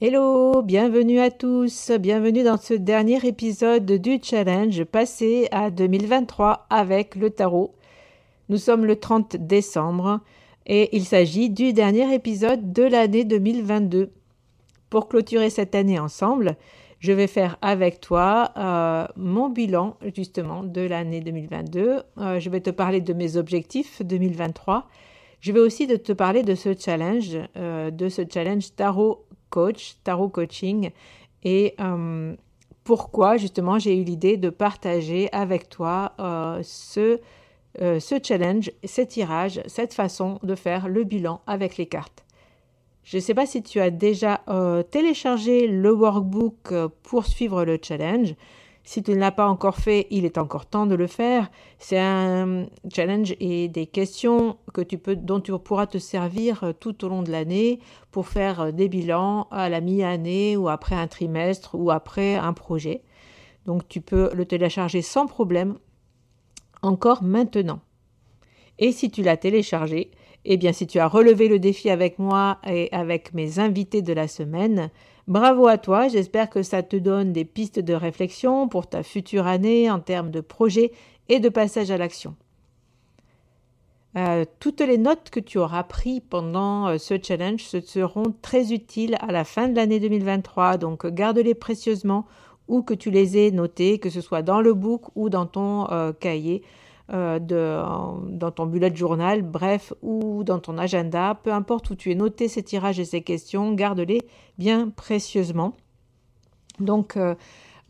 Hello, bienvenue à tous, bienvenue dans ce dernier épisode du challenge passé à 2023 avec le tarot. Nous sommes le 30 décembre et il s'agit du dernier épisode de l'année 2022. Pour clôturer cette année ensemble, je vais faire avec toi euh, mon bilan justement de l'année 2022. Euh, je vais te parler de mes objectifs 2023. Je vais aussi te parler de ce challenge, euh, de ce challenge tarot coach, tarot coaching, et euh, pourquoi justement j'ai eu l'idée de partager avec toi euh, ce, euh, ce challenge, ce tirage, cette façon de faire le bilan avec les cartes. Je ne sais pas si tu as déjà téléchargé le workbook pour suivre le challenge. Si tu ne l'as pas encore fait, il est encore temps de le faire. C'est un challenge et des questions que tu peux, dont tu pourras te servir euh, tout au long de l'année pour faire euh, des bilans à la mi-année ou après un trimestre ou après un projet. Donc tu peux le télécharger sans problème encore maintenant. Et si tu l'as téléchargé, eh bien si tu as relevé le défi avec moi et avec mes invités de la semaine, Bravo à toi, j'espère que ça te donne des pistes de réflexion pour ta future année en termes de projet et de passage à l'action. Euh, toutes les notes que tu auras prises pendant euh, ce challenge se seront très utiles à la fin de l'année 2023, donc garde-les précieusement ou que tu les aies notées, que ce soit dans le book ou dans ton euh, cahier. Euh, dans ton bullet journal, bref, ou dans ton agenda, peu importe où tu es noté ces tirages et ces questions, garde-les bien précieusement. Donc, euh,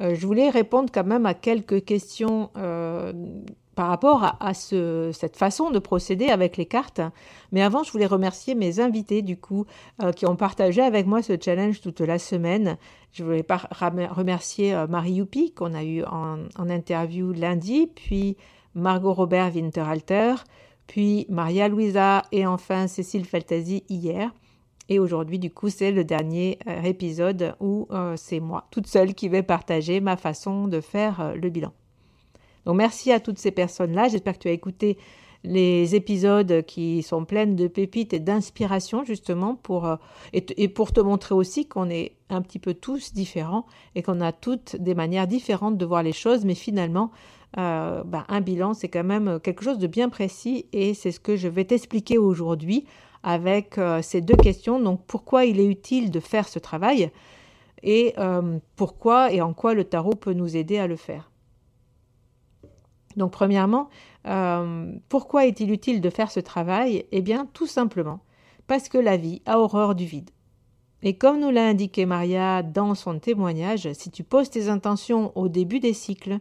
euh, je voulais répondre quand même à quelques questions par rapport à, cette façon de procéder avec les cartes. Mais avant, je voulais remercier mes invités, du coup, qui ont partagé avec moi ce challenge toute la semaine. Je voulais remercier Marie Youpi, qu'on a eu en, en, interview lundi, puis Margot Robert Winterhalter, puis Maria Luisa et enfin Cécile Feltasi hier. Et aujourd'hui, du coup, c'est le dernier euh, épisode où euh, c'est moi, toute seule, qui vais partager ma façon de faire euh, le bilan. Donc, merci à toutes ces personnes-là. J'espère que tu as écouté les épisodes qui sont pleins de pépites et d'inspiration, justement, pour, et, pour te montrer aussi qu'on est un petit peu tous différents et qu'on a toutes des manières différentes de voir les choses, mais finalement, ben, un bilan, c'est quand même quelque chose de bien précis et c'est ce que je vais t'expliquer aujourd'hui avec ces deux questions. Donc, pourquoi il est utile de faire ce travail et pourquoi et en quoi le tarot peut nous aider à le faire? Donc, premièrement, pourquoi est-il utile de faire ce travail? Eh bien, tout simplement parce que la vie a horreur du vide. Et comme nous l'a indiqué Maria dans son témoignage, si tu poses tes intentions au début des cycles,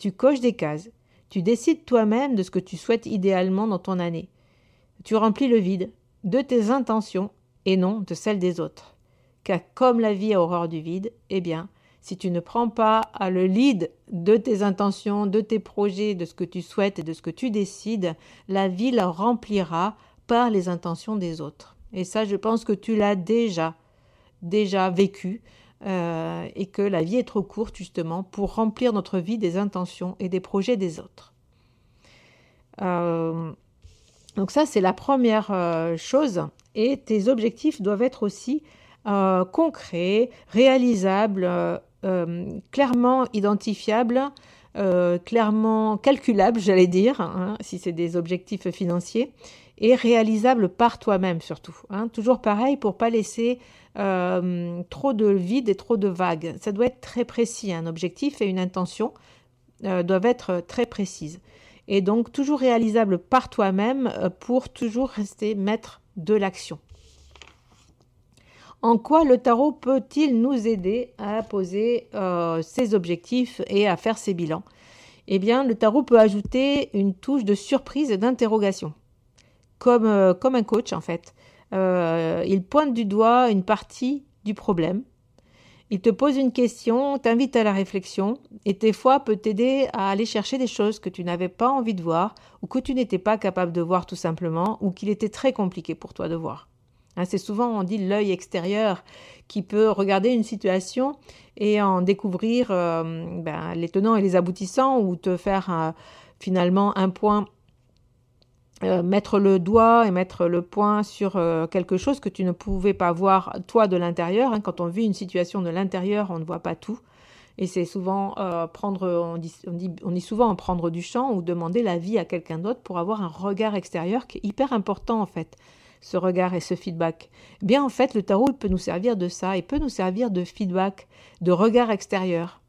tu coches des cases, tu décides toi-même de ce que tu souhaites idéalement dans ton année. Tu remplis le vide de tes intentions et non de celles des autres. Car comme la vie a horreur du vide, eh bien, si tu ne prends pas le lead de tes intentions, de tes projets, de ce que tu souhaites et de ce que tu décides, la vie la remplira par les intentions des autres. Et ça, je pense que tu l'as déjà, déjà vécu, euh, et que la vie est trop courte justement pour remplir notre vie des intentions et des projets des autres. Euh, donc ça, c'est la première euh, chose. Et tes objectifs doivent être aussi concrets, réalisables, clairement identifiables, clairement calculables, j'allais dire, hein, si c'est des objectifs financiers, et réalisable par toi-même surtout. Hein. Toujours pareil pour pas laisser euh, trop de vide et trop de vagues. Ça doit être très précis. Un objectif et une intention euh, doivent être très précises. Et donc toujours réalisable par toi-même euh, pour toujours rester maître de l'action. En quoi le tarot peut-il nous aider à poser ses objectifs et à faire ses bilans? Eh bien, le tarot peut ajouter une touche de surprise et d'interrogation comme, euh, comme un coach en fait. Euh, il pointe du doigt une partie du problème. Il te pose une question, t'invite à la réflexion et des fois peut t'aider à aller chercher des choses que tu n'avais pas envie de voir ou que tu n'étais pas capable de voir tout simplement ou qu'il était très compliqué pour toi de voir. Hein, c'est souvent, on dit, l'œil extérieur qui peut regarder une situation et en découvrir euh, ben, les tenants et les aboutissants ou te faire finalement un point euh, mettre le doigt et mettre le point sur euh, quelque chose que tu ne pouvais pas voir toi de l'intérieur. Hein. Quand on vit une situation de l'intérieur, on ne voit pas tout. Et c'est souvent euh, prendre, on dit, on, dit, on dit souvent en prendre du champ ou demander l'avis à quelqu'un d'autre pour avoir un regard extérieur qui est hyper important en fait, ce regard et ce feedback. Eh bien en fait, le tarot peut nous servir de ça, il peut nous servir de feedback, de regard extérieur.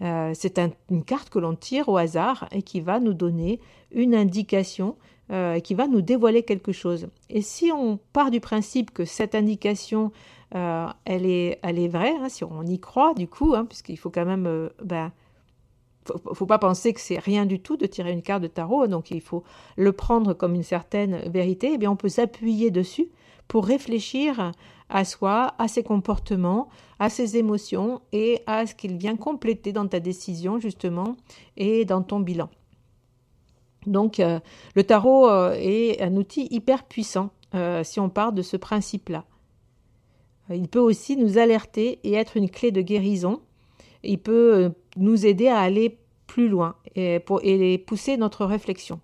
c'est une carte que l'on tire au hasard et qui va nous donner une indication euh, qui va nous dévoiler quelque chose. Et si on part du principe que cette indication, euh, elle, est, elle est vraie, hein, si on y croit du coup, hein, puisqu'il faut quand même... Euh, ben, faut, faut pas penser que c'est rien du tout de tirer une carte de tarot, donc il faut le prendre comme une certaine vérité, et eh bien on peut s'appuyer dessus pour réfléchir à soi, à ses comportements, à ses émotions et à ce qu'il vient compléter dans ta décision justement et dans ton bilan. Donc euh, le tarot euh, est un outil hyper puissant euh, si on part de ce principe-là. Il peut aussi nous alerter et être une clé de guérison. Il peut nous aider à aller plus loin et, pousser notre réflexion.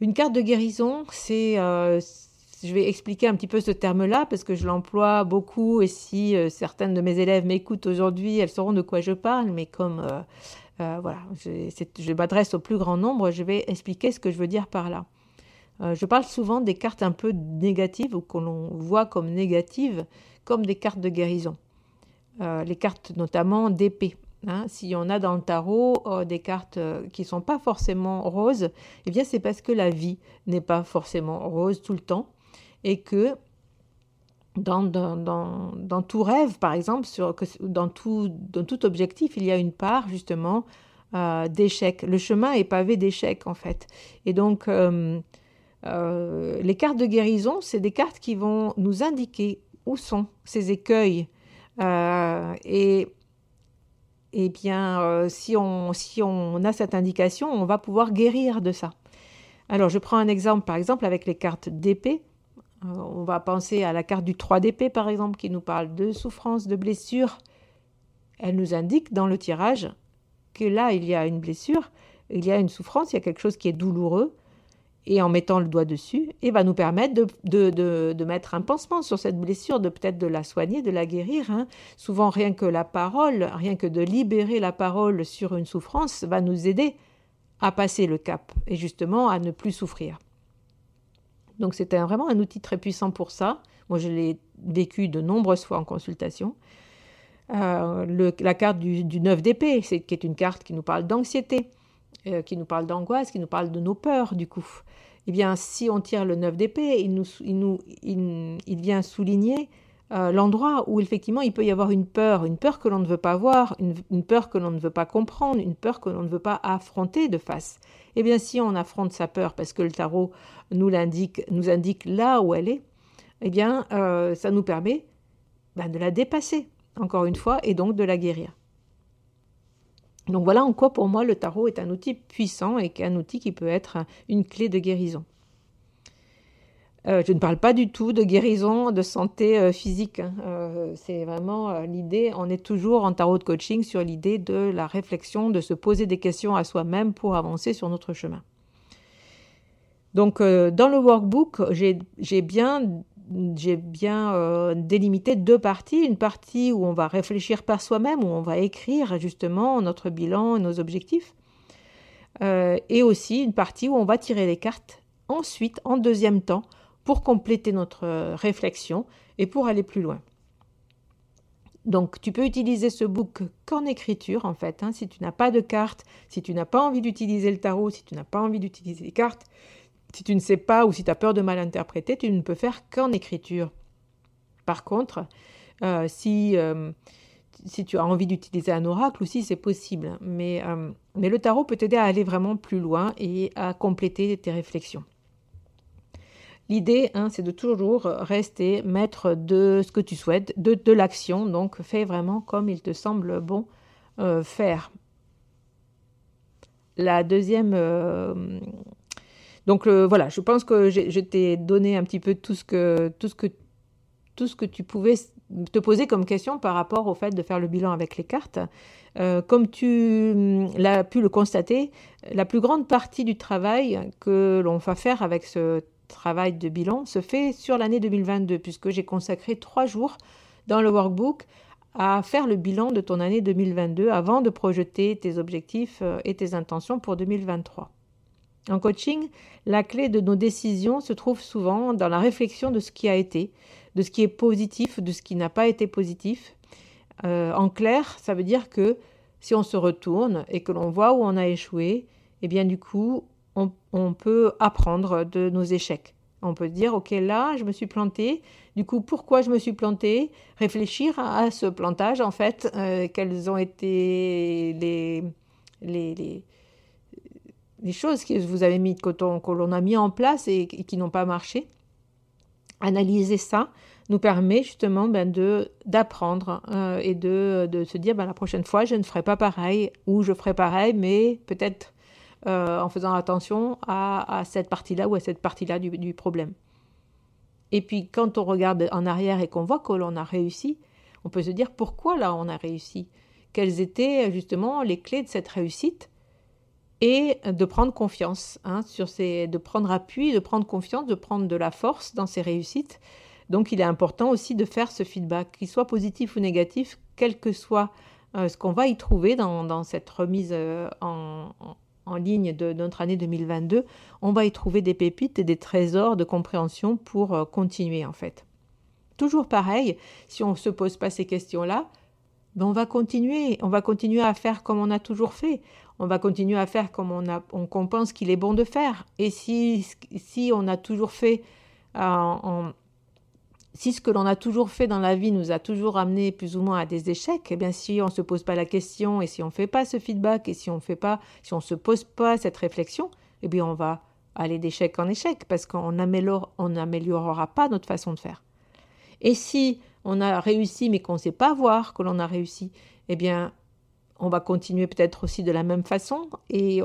Une carte de guérison, c'est je vais expliquer un petit peu ce terme-là parce que je l'emploie beaucoup et si certaines de mes élèves m'écoutent aujourd'hui, elles sauront de quoi je parle, mais comme euh, voilà, je, m'adresse au plus grand nombre, je vais expliquer ce que je veux dire par là. Euh, je parle souvent des cartes un peu négatives ou que l'on voit comme négatives, comme des cartes de guérison. Euh, les cartes notamment d'épée. Hein. Si on a dans le tarot des cartes qui ne sont pas forcément roses, eh bien c'est parce que la vie n'est pas forcément rose tout le temps et que dans, tout rêve, par exemple, dans, tout, objectif, il y a une part justement euh, d'échec. Le chemin est pavé d'échecs en fait. Et donc, euh, euh, les cartes de guérison, c'est des cartes qui vont nous indiquer où sont ces écueils. et et bien, si, on, si on a cette indication, on va pouvoir guérir de ça. Alors, je prends un exemple, par exemple, avec les cartes d'épée. Euh, on va penser à la carte du 3 d'épée, par exemple, qui nous parle de souffrance, de blessure. Elle nous indique dans le tirage que là, il y a une blessure, il y a une souffrance, il y a quelque chose qui est douloureux. et en mettant le doigt dessus, et va nous permettre de, de, mettre un pansement sur cette blessure, de peut-être de la soigner, de la guérir. Hein. Souvent, rien que la parole, rien que de libérer la parole sur une souffrance va nous aider à passer le cap et justement à ne plus souffrir. Donc c'était vraiment un outil très puissant pour ça. Moi, je l'ai vécu de nombreuses fois en consultation. Euh, la carte du, du 9 d'épée, qui est une carte qui nous parle d'anxiété, euh, qui nous parle d'angoisse, qui nous parle de nos peurs, du coup. Eh bien, si on tire le 9 d'épée, il, nous, il, vient souligner euh, l'endroit où effectivement il peut y avoir une peur, une peur que l'on ne veut pas voir, une peur que l'on ne veut pas comprendre, une peur que l'on ne veut pas affronter de face. Eh bien, si on affronte sa peur parce que le tarot nous l'indique, nous indique là où elle est, eh bien, euh, ça nous permet ben, de la dépasser, encore une fois, et donc de la guérir. Donc voilà en quoi pour moi le tarot est un outil puissant et un outil qui peut être une clé de guérison. Euh, je ne parle pas du tout de guérison, de santé euh, physique. Hein. c'est vraiment l'idée, on est toujours en tarot de coaching sur l'idée de la réflexion, de se poser des questions à soi-même pour avancer sur notre chemin. Donc dans le workbook, j'ai bien euh, délimité deux parties. Une partie où on va réfléchir par soi-même, où on va écrire justement notre bilan et nos objectifs. Euh, et aussi une partie où on va tirer les cartes ensuite, en deuxième temps, pour compléter notre euh, réflexion et pour aller plus loin. Donc tu peux utiliser ce book qu'en écriture en fait. Hein. si tu n'as pas de cartes, si tu n'as pas envie d'utiliser le tarot, si tu n'as pas envie d'utiliser les cartes, si tu ne sais pas ou si tu as peur de mal interpréter, tu ne peux faire qu'en écriture. Par contre, euh, si, euh, si tu as envie d'utiliser un oracle aussi, c'est possible. Mais, mais le tarot peut t'aider à aller vraiment plus loin et à compléter tes réflexions. L'idée, hein, c'est de toujours rester maître de ce que tu souhaites, de, de l'action. Donc, fais vraiment comme il te semble bon faire. La deuxième donc euh, voilà, je pense que je t'ai donné un petit peu tout ce que tout ce que tu pouvais te poser comme question par rapport au fait de faire le bilan avec les cartes. Euh, comme tu l'as pu le constater, la plus grande partie du travail que l'on va faire avec ce travail de bilan se fait sur l'année 2022, puisque j'ai consacré trois jours dans le workbook à faire le bilan de ton année 2022 avant de projeter tes objectifs euh, et tes intentions pour 2023. En coaching, la clé de nos décisions se trouve souvent dans la réflexion de ce qui a été, de ce qui est positif, de ce qui n'a pas été positif. Euh, en clair, ça veut dire que si on se retourne et que l'on voit où on a échoué, eh bien du coup, on, peut apprendre de nos échecs. On peut dire, OK, là, je me suis planté. Du coup, pourquoi je me suis planté Réfléchir à, ce plantage, en fait, euh, quels ont été les, les les choses que vous avez mis, que l'on a mis en place et, qui n'ont pas marché. Analyser ça nous permet justement ben, de d'apprendre euh, et de, de, se dire ben, la prochaine fois je ne ferai pas pareil ou je ferai pareil mais peut-être euh, en faisant attention à, cette partie-là ou à cette partie-là du, problème. Et puis quand on regarde en arrière et qu'on voit que l'on a réussi, on peut se dire pourquoi là on a réussi? Quelles étaient justement les clés de cette réussite? Et de prendre confiance, hein, ces, de prendre appui, de prendre confiance, de prendre de la force dans ses réussites. Donc il est important aussi de faire ce feedback, qu'il soit positif ou négatif, quel que soit euh, ce qu'on va y trouver dans, cette remise euh, en, ligne de, notre année 2022, on va y trouver des pépites et des trésors de compréhension pour euh, continuer en fait. Toujours pareil, si on ne se pose pas ces questions-là, ben on va continuer, on va continuer à faire comme on a toujours fait on va continuer à faire comme on, a, on, pense qu'il est bon de faire. Et si, si on a toujours fait, euh, si ce que l'on a toujours fait dans la vie nous a toujours amené plus ou moins à des échecs, eh bien si on ne se pose pas la question et si on ne fait pas ce feedback et si on fait pas, si on se pose pas cette réflexion, eh bien on va aller d'échec en échec parce qu'on n'améliorera pas notre façon de faire. Et si on a réussi mais qu'on ne sait pas voir que l'on a réussi, eh bien on va continuer peut-être aussi de la même façon et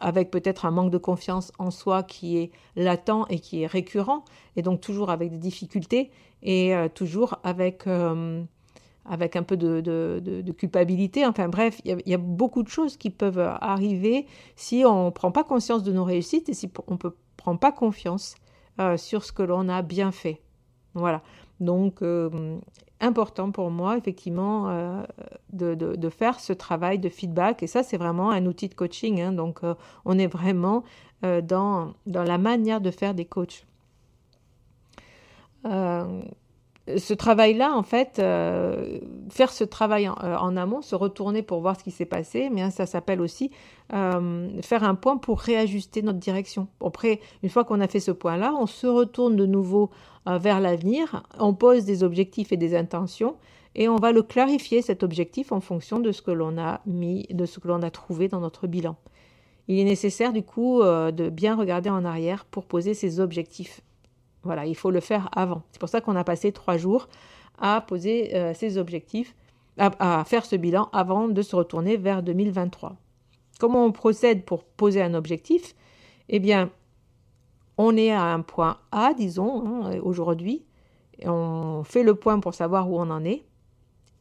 avec peut-être un manque de confiance en soi qui est latent et qui est récurrent et donc toujours avec des difficultés et euh, toujours avec, euh, avec un peu de, culpabilité. Enfin bref, il y, a beaucoup de choses qui peuvent arriver si on ne prend pas conscience de nos réussites et si on ne prend pas confiance euh, sur ce que l'on a bien fait. Voilà. Donc, important pour moi, effectivement, euh, de, faire ce travail de feedback. Et ça, c'est vraiment un outil de coaching. Hein. donc, on est vraiment dans, dans la manière de faire des coachs ce travail-là, en fait, euh, faire ce travail euh, en, amont, se retourner pour voir ce qui s'est passé, mais ça s'appelle aussi euh, faire un point pour réajuster notre direction. Après, une fois qu'on a fait ce point-là, on se retourne de nouveau vers l'avenir, on pose des objectifs et des intentions, et on va le clarifier, cet objectif, en fonction de ce que l'on a mis, de ce que l'on a trouvé dans notre bilan. Il est nécessaire, du coup, de bien regarder en arrière pour poser ces objectifs voilà, il faut le faire avant. C'est pour ça qu'on a passé trois jours à poser euh, ces objectifs, à, faire ce bilan avant de se retourner vers 2023. Comment on procède pour poser un objectif? Eh bien, on est à un point A, disons, hein, aujourd'hui. On fait le point pour savoir où on en est.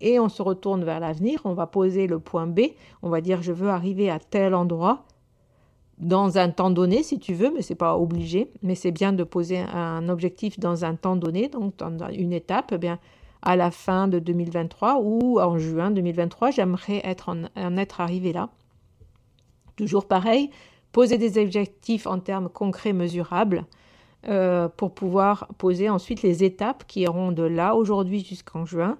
Et on se retourne vers l'avenir. On va poser le point B. On va dire je veux arriver à tel endroit dans un temps donné, si tu veux, mais ce n'est pas obligé. Mais c'est bien de poser un objectif dans un temps donné, donc une étape. Eh bien, à la fin de 2023 ou en juin 2023, j'aimerais être en, être arrivé là. Toujours pareil, poser des objectifs en termes concrets, mesurables, euh, pour pouvoir poser ensuite les étapes qui iront de là aujourd'hui jusqu'en juin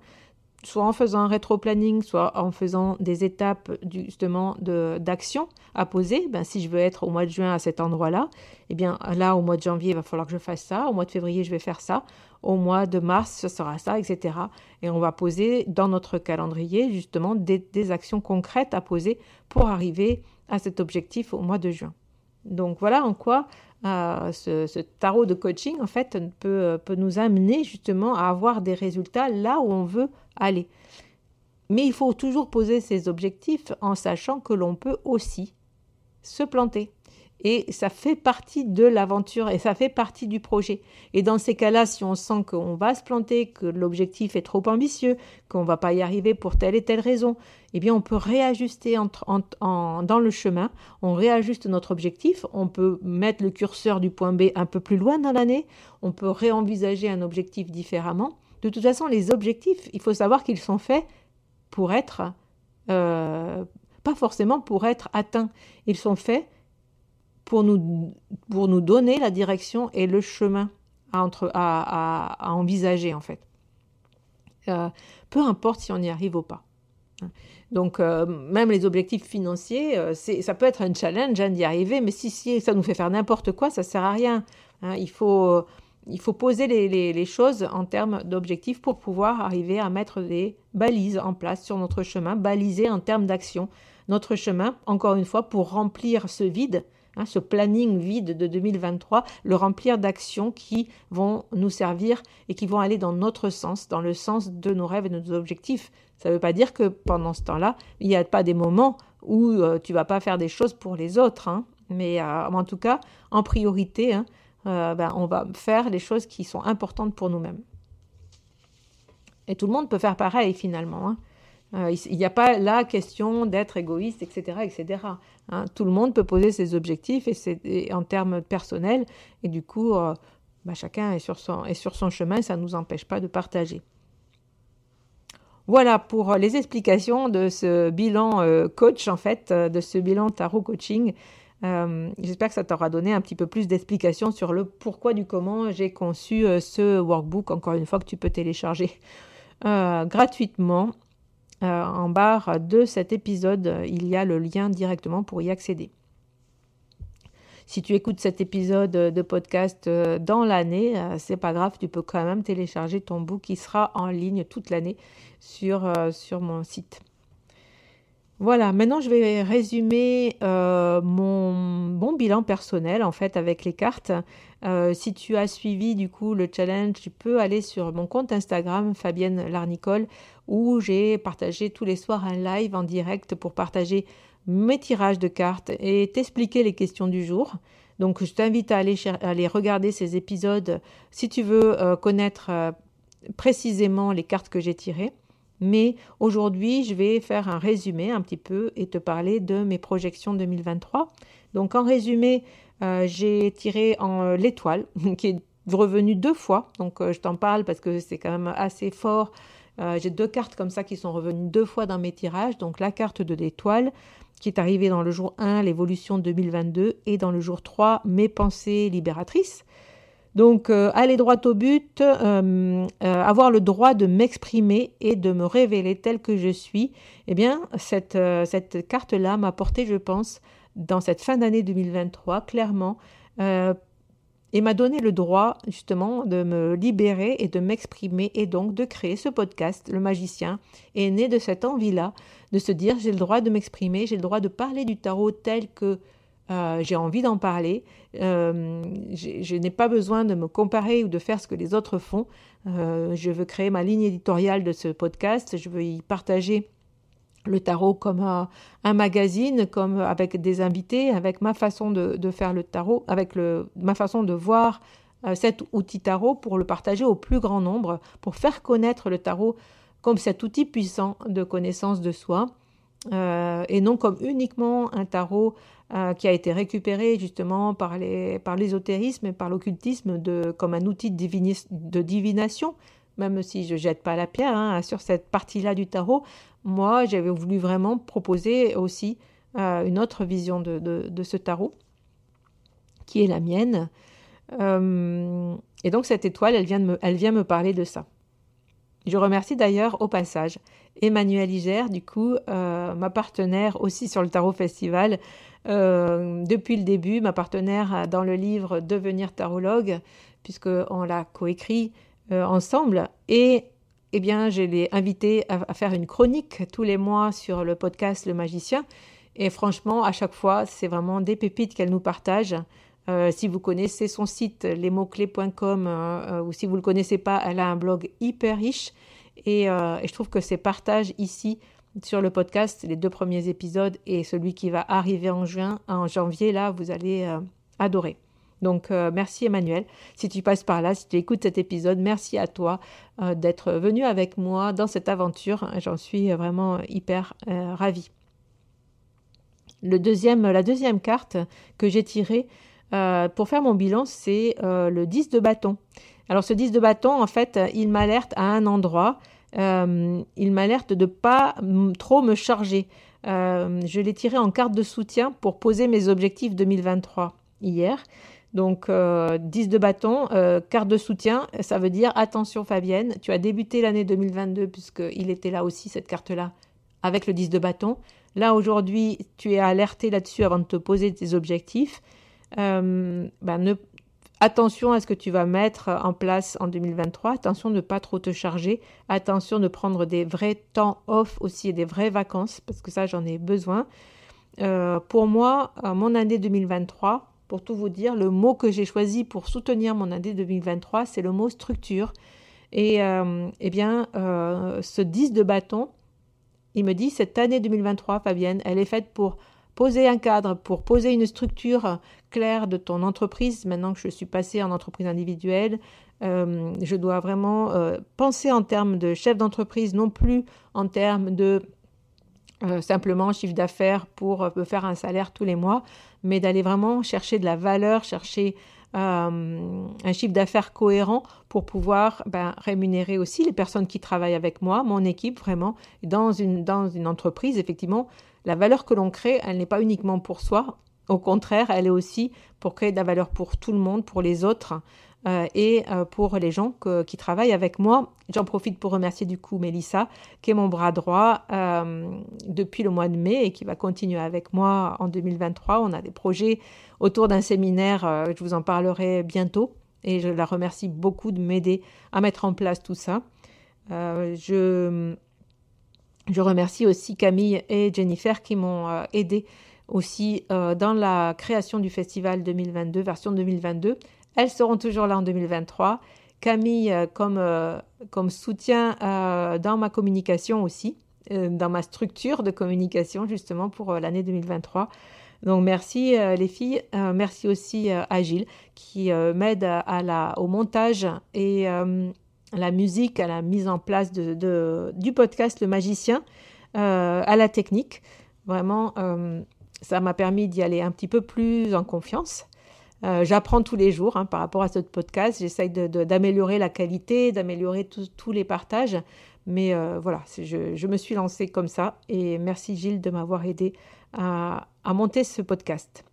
soit en faisant un rétro-planning, soit en faisant des étapes justement d'action à poser. Ben, si je veux être au mois de juin à cet endroit-là, eh bien là, au mois de janvier, il va falloir que je fasse ça. Au mois de février, je vais faire ça. Au mois de mars, ce sera ça, etc. Et on va poser dans notre calendrier justement des, des actions concrètes à poser pour arriver à cet objectif au mois de juin. Donc voilà en quoi ce, tarot de coaching, en fait, peut, peut nous amener justement à avoir des résultats là où on veut aller. Mais il faut toujours poser ses objectifs en sachant que l'on peut aussi se planter. Et ça fait partie de l'aventure et ça fait partie du projet. Et dans ces cas-là, si on sent qu'on va se planter, que l'objectif est trop ambitieux, qu'on va pas y arriver pour telle et telle raison, eh bien on peut réajuster dans le chemin, on réajuste notre objectif, on peut mettre le curseur du point B un peu plus loin dans l'année, on peut réenvisager un objectif différemment. De toute façon, les objectifs, il faut savoir qu'ils sont faits pour être, euh, pas forcément pour être atteints, ils sont faits pour nous, pour nous donner la direction et le chemin à, entre, à, envisager en fait. Euh, peu importe si on y arrive ou pas. Donc, euh, même les objectifs financiers, euh, ça peut être un challenge hein, d'y arriver, mais si, ça nous fait faire n'importe quoi, ça ne sert à rien. Hein. il, faut, il faut poser les, les choses en termes d'objectifs pour pouvoir arriver à mettre des balises en place sur notre chemin, baliser en termes d'action notre chemin, encore une fois, pour remplir ce vide Hein, ce planning vide de 2023, le remplir d'actions qui vont nous servir et qui vont aller dans notre sens, dans le sens de nos rêves et de nos objectifs. Ça ne veut pas dire que pendant ce temps-là, il n'y a pas des moments où euh, tu vas pas faire des choses pour les autres, hein. mais euh, en tout cas, en priorité, hein, euh, ben, on va faire les choses qui sont importantes pour nous-mêmes. Et tout le monde peut faire pareil finalement. Il n'y a pas la question d'être égoïste, etc. etc. Hein. Tout le monde peut poser ses objectifs et, c'est en termes personnels, et du coup, euh, bah, chacun est sur, son, chemin, ça ne nous empêche pas de partager. Voilà pour les explications de ce bilan euh, coach, en fait, de ce bilan tarot coaching. J'espère que ça t'aura donné un petit peu plus d'explications sur le pourquoi du comment j'ai conçu ce workbook, encore une fois, que tu peux télécharger gratuitement euh, en barre de cet épisode, il y a le lien directement pour y accéder. Si tu écoutes cet épisode de podcast euh, dans l'année, euh, c'est pas grave, tu peux quand même télécharger ton book qui sera en ligne toute l'année sur, sur mon site. Voilà, maintenant je vais résumer mon bon bilan personnel en fait avec les cartes. si tu as suivi du coup le challenge, tu peux aller sur mon compte Instagram Fabienne Larnicole où j'ai partagé tous les soirs un live en direct pour partager mes tirages de cartes et t'expliquer les questions du jour. Donc je t'invite à aller, regarder ces épisodes si tu veux euh, connaître euh, précisément les cartes que j'ai tirées. Mais aujourd'hui, je vais faire un résumé un petit peu et te parler de mes projections 2023. Donc en résumé, euh, j'ai tiré en euh, l'étoile qui est revenue deux fois. Donc je t'en parle parce que c'est quand même assez fort. j'ai deux cartes comme ça qui sont revenues deux fois dans mes tirages. Donc la carte de l'étoile qui est arrivée dans le jour 1, l'évolution 2022, et dans le jour 3, mes pensées libératrices. Donc, euh, aller droit au but, euh, euh, avoir le droit de m'exprimer et de me révéler tel que je suis, eh bien, cette, cette carte-là m'a porté, je pense, dans cette fin d'année 2023, clairement, et m'a donné le droit, justement, de me libérer et de m'exprimer, et donc de créer ce podcast, Le Magicien, est né de cette envie-là, de se dire, j'ai le droit de m'exprimer, j'ai le droit de parler du tarot tel que euh, j'ai envie d'en parler. Euh, je n'ai pas besoin de me comparer ou de faire ce que les autres font. Euh, je veux créer ma ligne éditoriale de ce podcast. Je veux y partager le tarot comme un, magazine, avec des invités, avec ma façon de, faire le tarot, avec ma façon de voir cet outil tarot pour le partager au plus grand nombre, pour faire connaître le tarot comme cet outil puissant de connaissance de soi. Et non comme uniquement un tarot euh, qui a été récupéré justement par l'ésotérisme et par l'occultisme comme un outil de, divination, même si je jette pas la pierre hein, sur cette partie-là du tarot. Moi, j'avais voulu vraiment proposer aussi euh, une autre vision de, ce tarot, qui est la mienne. Euh, et donc cette étoile, elle vient, me, elle vient me parler de ça. Je remercie d'ailleurs au passage Emmanuel Iger, du coup, ma partenaire aussi sur le Tarot Festival, euh, depuis le début, ma partenaire dans le livre Devenir tarologue, puisqu'on l'a coécrit euh, ensemble. Et eh bien, je l'ai invitée à, faire une chronique tous les mois sur le podcast Le Magicien. Et franchement, à chaque fois, c'est vraiment des pépites qu'elle nous partage. Euh, si vous connaissez son site lesmotsclés.com ou si vous ne le connaissez pas, elle a un blog hyper riche. Et, et je trouve que ces partages ici sur le podcast, les deux premiers épisodes et celui qui va arriver en juin, en janvier, là, vous allez euh, adorer. Donc euh, merci Emmanuel. Si tu passes par là, si tu écoutes cet épisode, merci à toi euh, d'être venu avec moi dans cette aventure. J'en suis vraiment hyper ravie. La deuxième carte que j'ai tirée pour faire mon bilan, c'est le 10 de bâton. Alors ce 10 de bâton, en fait, il m'alerte à un endroit euh, il m'alerte de pas trop me charger. Euh, je l'ai tiré en carte de soutien pour poser mes objectifs 2023 hier. Donc 10 euh, de bâton, carte de soutien, ça veut dire attention Fabienne, tu as débuté l'année 2022 puisqu'il était là aussi cette carte-là avec le 10 de bâton. Là aujourd'hui, tu es alerté là-dessus avant de te poser tes objectifs. Ben, ne, Attention à ce que tu vas mettre en place en 2023. Attention de ne pas trop te charger. Attention de prendre des vrais temps off aussi et des vraies vacances parce que ça, j'en ai besoin. Euh, pour moi, euh, mon année 2023, pour tout vous dire, le mot que j'ai choisi pour soutenir mon année 2023, c'est le mot structure. Et euh, eh bien, ce 10 de bâton, il me dit cette année 2023, Fabienne, elle est faite pour poser un cadre, pour poser une structure claire de ton entreprise. Maintenant que je suis passée en entreprise individuelle, euh, je dois vraiment euh, penser en termes de chef d'entreprise, non plus en termes de euh, simplement chiffre d'affaires pour me faire un salaire tous les mois, mais d'aller vraiment chercher de la valeur, chercher un chiffre d'affaires cohérent pour pouvoir ben, rémunérer aussi les personnes qui travaillent avec moi, mon équipe vraiment. Dans une, dans une entreprise, effectivement, la valeur que l'on crée, elle n'est pas uniquement pour soi, au contraire, elle est aussi pour créer de la valeur pour tout le monde, pour les autres euh, et euh, pour les gens qui travaillent avec moi. J'en profite pour remercier du coup Mélissa, qui est mon bras droit euh, depuis le mois de mai et qui va continuer avec moi en 2023. On a des projets autour d'un séminaire, je vous en parlerai bientôt et je la remercie beaucoup de m'aider à mettre en place tout ça. je remercie aussi Camille et Jennifer qui m'ont aidé aussi euh, dans la création du festival 2022, version 2022. Elles seront toujours là en 2023. Camille euh, comme, comme soutien dans ma communication aussi, dans ma structure de communication justement pour l'année 2023. Donc merci les filles, merci aussi à Gilles qui m'aide à, au montage et la musique, à la mise en place du podcast Le Magicien, à la technique. Vraiment, ça m'a permis d'y aller un petit peu plus en confiance. J'apprends tous les jours hein, par rapport à ce podcast. J'essaye d'améliorer la qualité, d'améliorer tous les partages. Mais voilà, je, me suis lancée comme ça. Et merci Gilles de m'avoir aidé à, monter ce podcast.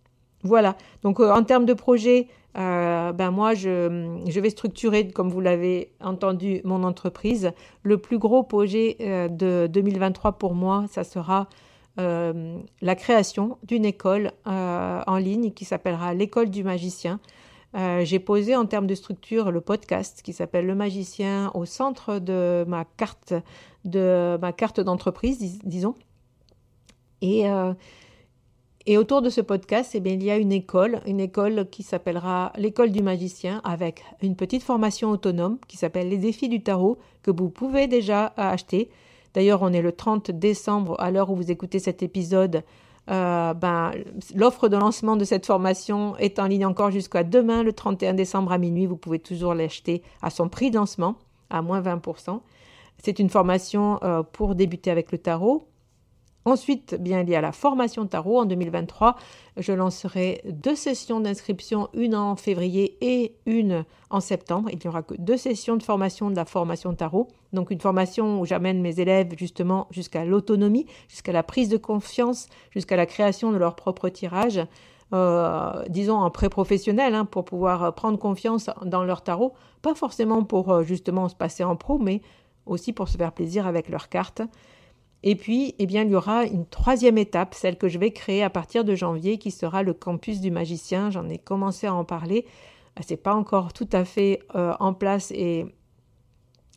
Voilà, donc en termes de projet, euh, ben moi, je, vais structurer, comme vous l'avez entendu, mon entreprise. Le plus gros projet euh, de 2023 pour moi, ça sera euh, la création d'une école en ligne qui s'appellera l'école du magicien. J'ai posé en termes de structure le podcast qui s'appelle Le Magicien au centre de ma carte de ma carte d'entreprise, disons. Et et autour de ce podcast, eh bien, il y a une école, une école qui s'appellera l'école du magicien avec une petite formation autonome qui s'appelle les défis du tarot que vous pouvez déjà acheter. D'ailleurs, on est le 30 décembre à l'heure où vous écoutez cet épisode. Euh, ben, L'offre de lancement de cette formation est en ligne encore jusqu'à demain, le 31 décembre à minuit. Vous pouvez toujours l'acheter à son prix de à moins 20%. C'est une formation euh, pour débuter avec le tarot. Ensuite, bien, il y a la formation tarot en 2023. Je lancerai deux sessions d'inscription, une en février et une en septembre. Il n'y aura que deux sessions de formation de la formation tarot. Donc une formation où j'amène mes élèves justement jusqu'à l'autonomie, jusqu'à la prise de confiance, jusqu'à la création de leur propre tirage. Euh, disons en pré-professionnel, hein, pour pouvoir prendre confiance dans leur tarot, pas forcément pour euh, justement se passer en pro, mais aussi pour se faire plaisir avec leurs cartes. Et puis, eh bien, il y aura une troisième étape, celle que je vais créer à partir de janvier, qui sera le campus du magicien. J'en ai commencé à en parler. Euh, c'est pas encore tout à fait euh, en place et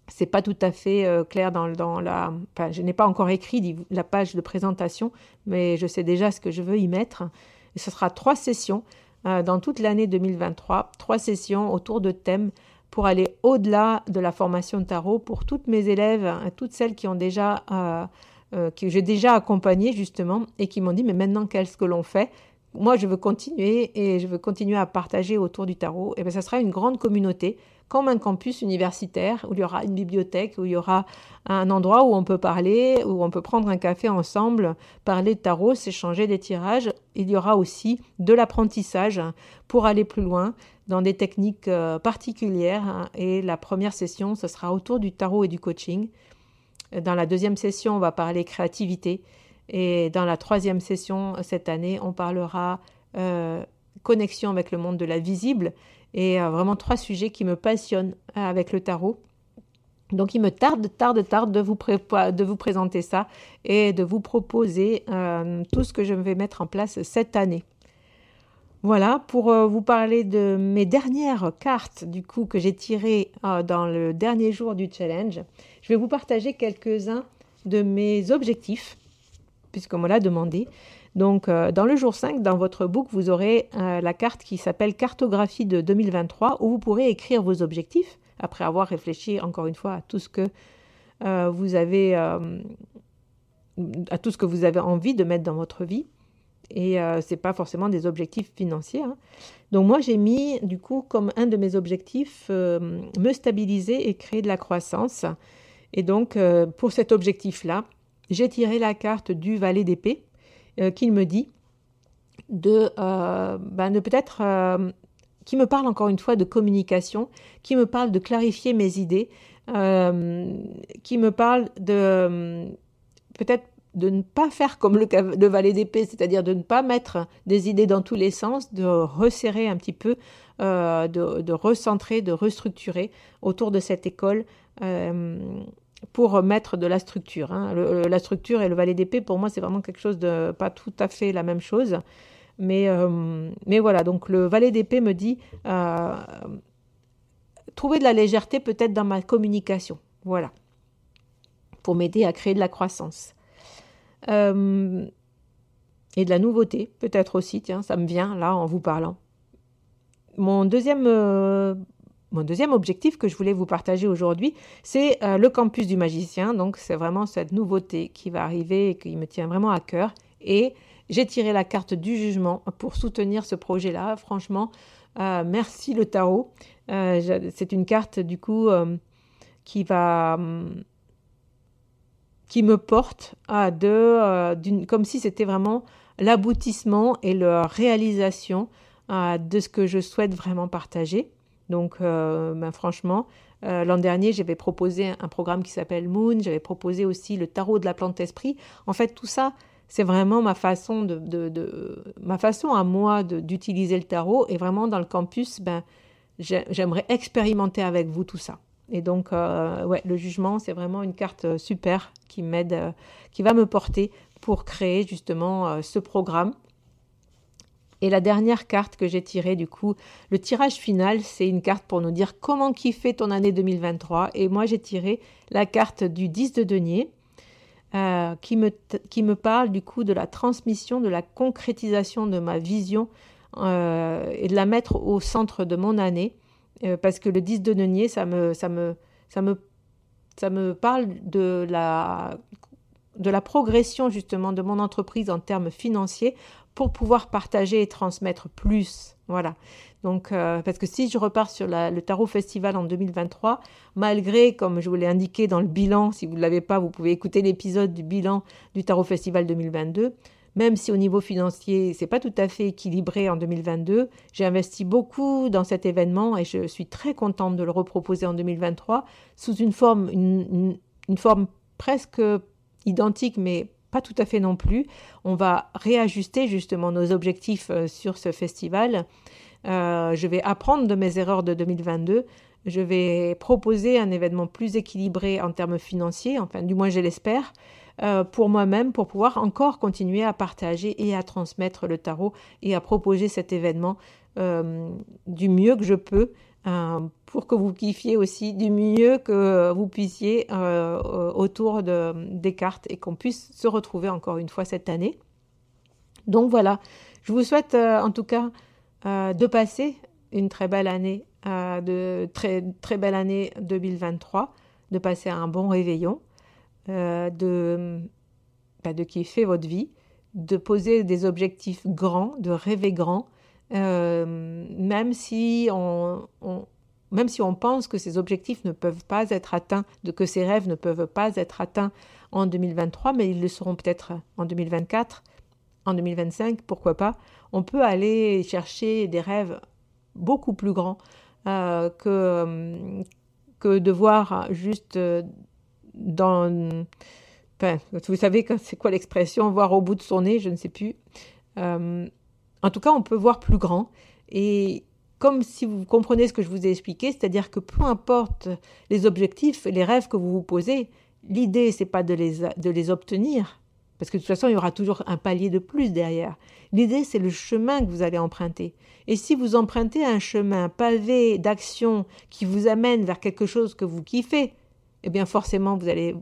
c'est pas tout à fait euh, clair dans, la. Enfin, je n'ai pas encore écrit la page de présentation, mais je sais déjà ce que je veux y mettre. Et ce sera trois sessions dans toute l'année 2023, trois sessions autour de thèmes pour aller au-delà de la formation tarot pour toutes mes élèves, toutes celles qui ont déjà euh, que j'ai déjà accompagné justement et qui m'ont dit mais maintenant qu'est-ce que l'on fait? Moi, je veux continuer et je veux continuer à partager autour du tarot. Et bien, ça sera une grande communauté, comme un campus universitaire où il y aura une bibliothèque, où il y aura un endroit où on peut parler, où on peut prendre un café ensemble, parler de tarot, s'échanger des tirages. Il y aura aussi de l'apprentissage pour aller plus loin dans des techniques euh, particulières. Et la première session, ce sera autour du tarot et du coaching. Dans la deuxième session, on va parler créativité. Et dans la troisième session, cette année, on parlera euh, connexion avec le monde de la visible. Et euh, vraiment trois sujets qui me passionnent euh, avec le tarot. Donc il me tarde, tarde, tarde de vous, de vous présenter ça et de vous proposer tout ce que je vais mettre en place cette année. Voilà, pour vous parler de mes dernières cartes du coup que j'ai tirées dans le dernier jour du challenge je vais vous partager quelques-uns de mes objectifs, puisqu'on me l'a demandé. Donc, euh, dans le jour 5, dans votre book, vous aurez euh, la carte qui s'appelle Cartographie de 2023, où vous pourrez écrire vos objectifs, après avoir réfléchi encore une fois à tout ce que euh, vous avez, à tout ce que vous avez envie de mettre dans votre vie. Et ce n'est pas forcément des objectifs financiers. Hein. Donc moi, j'ai mis, du coup, comme un de mes objectifs, me stabiliser et créer de la croissance. Et donc, euh, pour cet objectif-là, j'ai tiré la carte du valet d'épée euh, qui me dit de, euh, ben, peut-être, qui me parle encore une fois de communication, qui me parle de clarifier mes idées, qui me parle de peut-être de ne pas faire comme le, le valet d'épée, c'est-à-dire de ne pas mettre des idées dans tous les sens, de resserrer un petit peu, de, de, recentrer, de restructurer autour de cette école pour mettre de la structure. Hein. la structure et le valet d'épée, pour moi, c'est vraiment quelque chose de pas tout à fait la même chose. Mais, euh, voilà, donc le valet d'épée me dit euh, trouver de la légèreté peut-être dans ma communication. Voilà, pour m'aider à créer de la croissance. Euh, et de la nouveauté, peut-être aussi, tiens, ça me vient là en vous parlant. Mon deuxième mon deuxième objectif que je voulais vous partager aujourd'hui, c'est euh, le campus du magicien. Donc c'est vraiment cette nouveauté qui va arriver et qui me tient vraiment à cœur. Et j'ai tiré la carte du jugement pour soutenir ce projet-là. Franchement, euh, merci le tarot. Euh, c'est une carte du coup qui va qui me porte à de, comme si c'était vraiment l'aboutissement et la réalisation de ce que je souhaite vraiment partager. Donc, ben, franchement, l'an dernier, j'avais proposé un programme qui s'appelle Moon, j'avais proposé aussi le tarot de la plante esprit. En fait, tout ça, c'est vraiment ma façon de, ma façon à moi d'utiliser le tarot et vraiment dans le campus, ben j'aimerais expérimenter avec vous tout ça. Et donc euh, ouais, le jugement, c'est vraiment une carte euh, super qui m'aide, euh, qui va me porter pour créer justement ce programme. Et la dernière carte que j'ai tirée, du coup, le tirage final, c'est une carte pour nous dire comment kiffer ton année 2023. Et moi, j'ai tiré la carte du 10 de denier. Qui, me, parle du coup de la transmission, de la concrétisation de ma vision et de la mettre au centre de mon année. Euh, parce que le 10 de denier, ça me, ça me, ça me, ça me parle de la, de la progression justement de mon entreprise en termes financiers pour pouvoir partager et transmettre plus. Voilà. Donc, euh, parce que si je repars sur le Tarot Festival en 2023, malgré, comme je vous l'ai indiqué dans le bilan, si vous ne l'avez pas, vous pouvez écouter l'épisode du bilan du Tarot Festival 2022. Même si au niveau financier, c'est pas tout à fait équilibré en 2022, j'ai investi beaucoup dans cet événement et je suis très contente de le reproposer en 2023 sous une forme, une, forme presque identique, mais pas tout à fait non plus. On va réajuster justement nos objectifs euh, sur ce festival euh, je vais apprendre de mes erreurs de 2022. Je vais proposer un événement plus équilibré en termes financiers, enfin du moins je l'espère, euh, pour moi-même, pour pouvoir encore continuer à partager et à transmettre le tarot et à proposer cet événement euh, du mieux que je peux pour que vous kiffiez aussi du mieux que vous puissiez autour de, des cartes et qu'on puisse se retrouver encore une fois cette année. Donc voilà, je vous souhaite en tout cas euh, de passer une très belle année, euh, de très, très belle année 2023, de passer un bon réveillon, euh, de, bah, de kiffer votre vie, de poser des objectifs grands, de rêver grand, même si on, même si on pense que ces objectifs ne peuvent pas être atteints, de que ces rêves ne peuvent pas être atteints en 2023, mais ils le seront peut-être en 2024, en 2025, pourquoi pas, on peut aller chercher des rêves beaucoup plus grands euh, que, que de voir juste euh, dans... Vous savez c'est quoi l'expression, voir au bout de son nez, je ne sais plus. Euh, en tout cas, on peut voir plus grand. Et comme si vous comprenez ce que je vous ai expliqué, c'est-à-dire que peu importe les objectifs, les rêves que vous vous posez, l'idée, c'est pas de les, de les obtenir, parce que de toute façon, il y aura toujours un palier de plus derrière. L'idée, c'est le chemin que vous allez emprunter. Et si vous empruntez un chemin pavé d'action qui vous amène vers quelque chose que vous kiffez, eh bien forcément, vous allez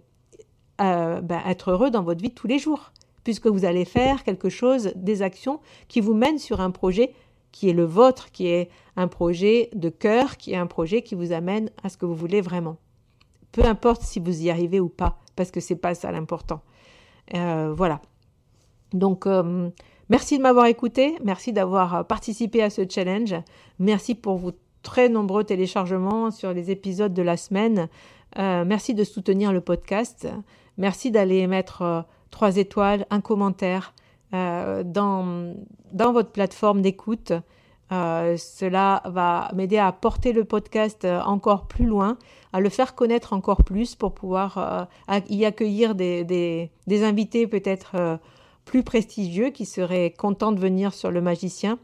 euh, ben, être heureux dans votre vie tous les jours, puisque vous allez faire quelque chose, des actions qui vous mènent sur un projet qui est le vôtre, qui est un projet de cœur, qui est un projet qui vous amène à ce que vous voulez vraiment. Peu importe si vous y arrivez ou pas, parce que c'est pas ça l'important. Euh, voilà. Donc, euh, merci de m'avoir écouté, merci d'avoir euh, participé à ce challenge, merci pour vos très nombreux téléchargements sur les épisodes de la semaine, merci de soutenir le podcast, merci d'aller mettre trois étoiles, un commentaire dans, dans votre plateforme d'écoute. Euh, cela va m'aider à porter le podcast euh, encore plus loin, à le faire connaître encore plus pour pouvoir euh, y accueillir des, invités peut-être plus prestigieux qui seraient contents de venir sur le magicien.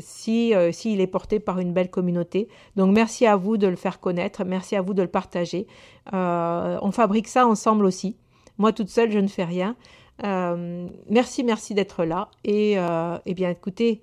si s'il est porté par une belle communauté. Donc merci à vous de le faire connaître, merci à vous de le partager. on fabrique ça ensemble aussi. Moi toute seule, je ne fais rien. merci, merci d'être là. Et, et bien écoutez,